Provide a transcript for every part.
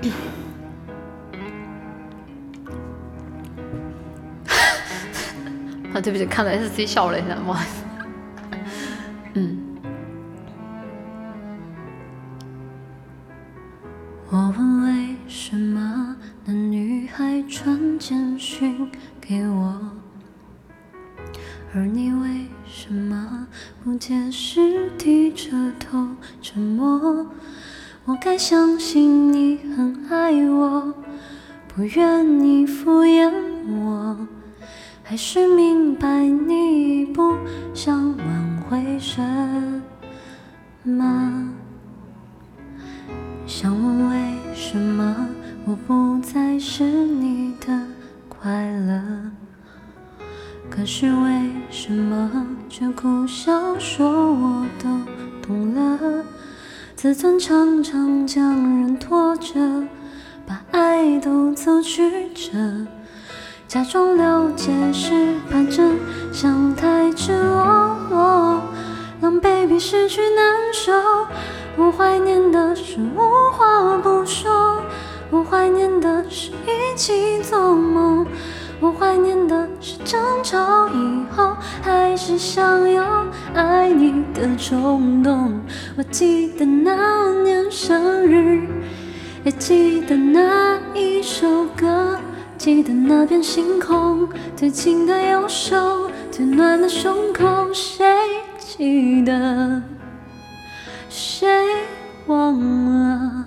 啊，对不起，看到 SC 笑了一下，不好意思。嗯。我问为什么那女孩传简讯给我，而你为什么不解释，低着头沉默？我该相信你很爱我，不愿你敷衍我，还是明白你不想挽回什么？想问为什么我不再是你的快乐？可是为什么却苦笑说我都懂了？自尊常常将人拖着，把爱都走曲折，假装了解是怕真相太赤裸裸，让 baby 失去难受。我怀念的是无话不说，我怀念的是一起做梦，我怀念的是争吵以后还是想要爱你的冲动。我记得那年生日，也记得那一首歌，记得那片星空，最紧的右手，最暖的胸口，谁记得？谁忘了？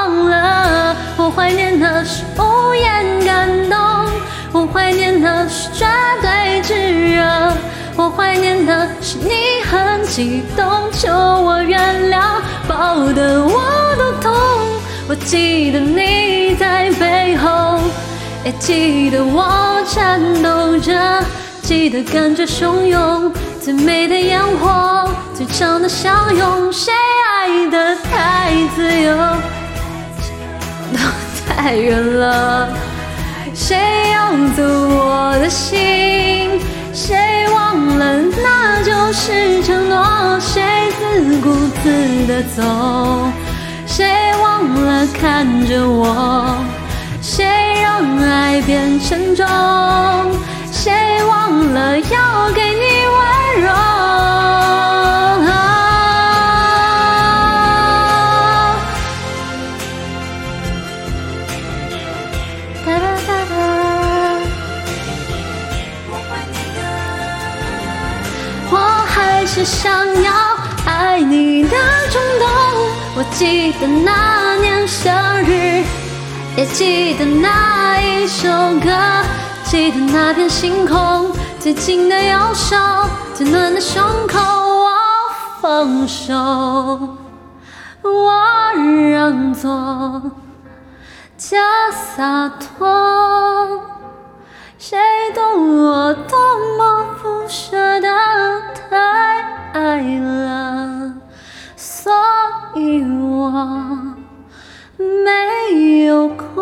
忘了？我怀念的是无言感动，我怀念的是绝对炙热，我怀念的是你很激动，求我原谅，抱得我都痛。我记得你在背后。也记得我颤抖着，记得感觉汹涌，最美的烟火，太远了。谁要走我的心？谁忘了那就是承诺？谁自顾自的走？谁忘了看着我？谁让爱变沉重？谁忘了要给你温柔？是想要爱你的冲动。我记得那年生日。也记得那一首歌，记得那片星空，最紧的右手，最暖的胸口。我放手，我让座，假洒脱。谁懂我多 লক্ষ